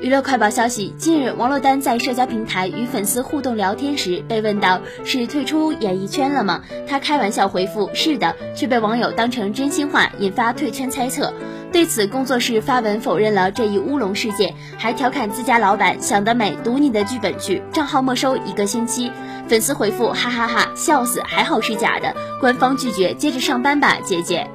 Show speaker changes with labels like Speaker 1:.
Speaker 1: 娱乐快报消息近日王珞丹在社交平台与粉丝互动聊天时被问到是退出演艺圈了吗？她开玩笑回复是的却被网友当成真心话引发退圈猜测。对此工作室发文否认了这一乌龙事件还调侃自家老板想得美读你的剧本去账号没收一个星期。粉丝回复哈哈哈笑死还好是假的。官方拒绝接着上班吧姐姐。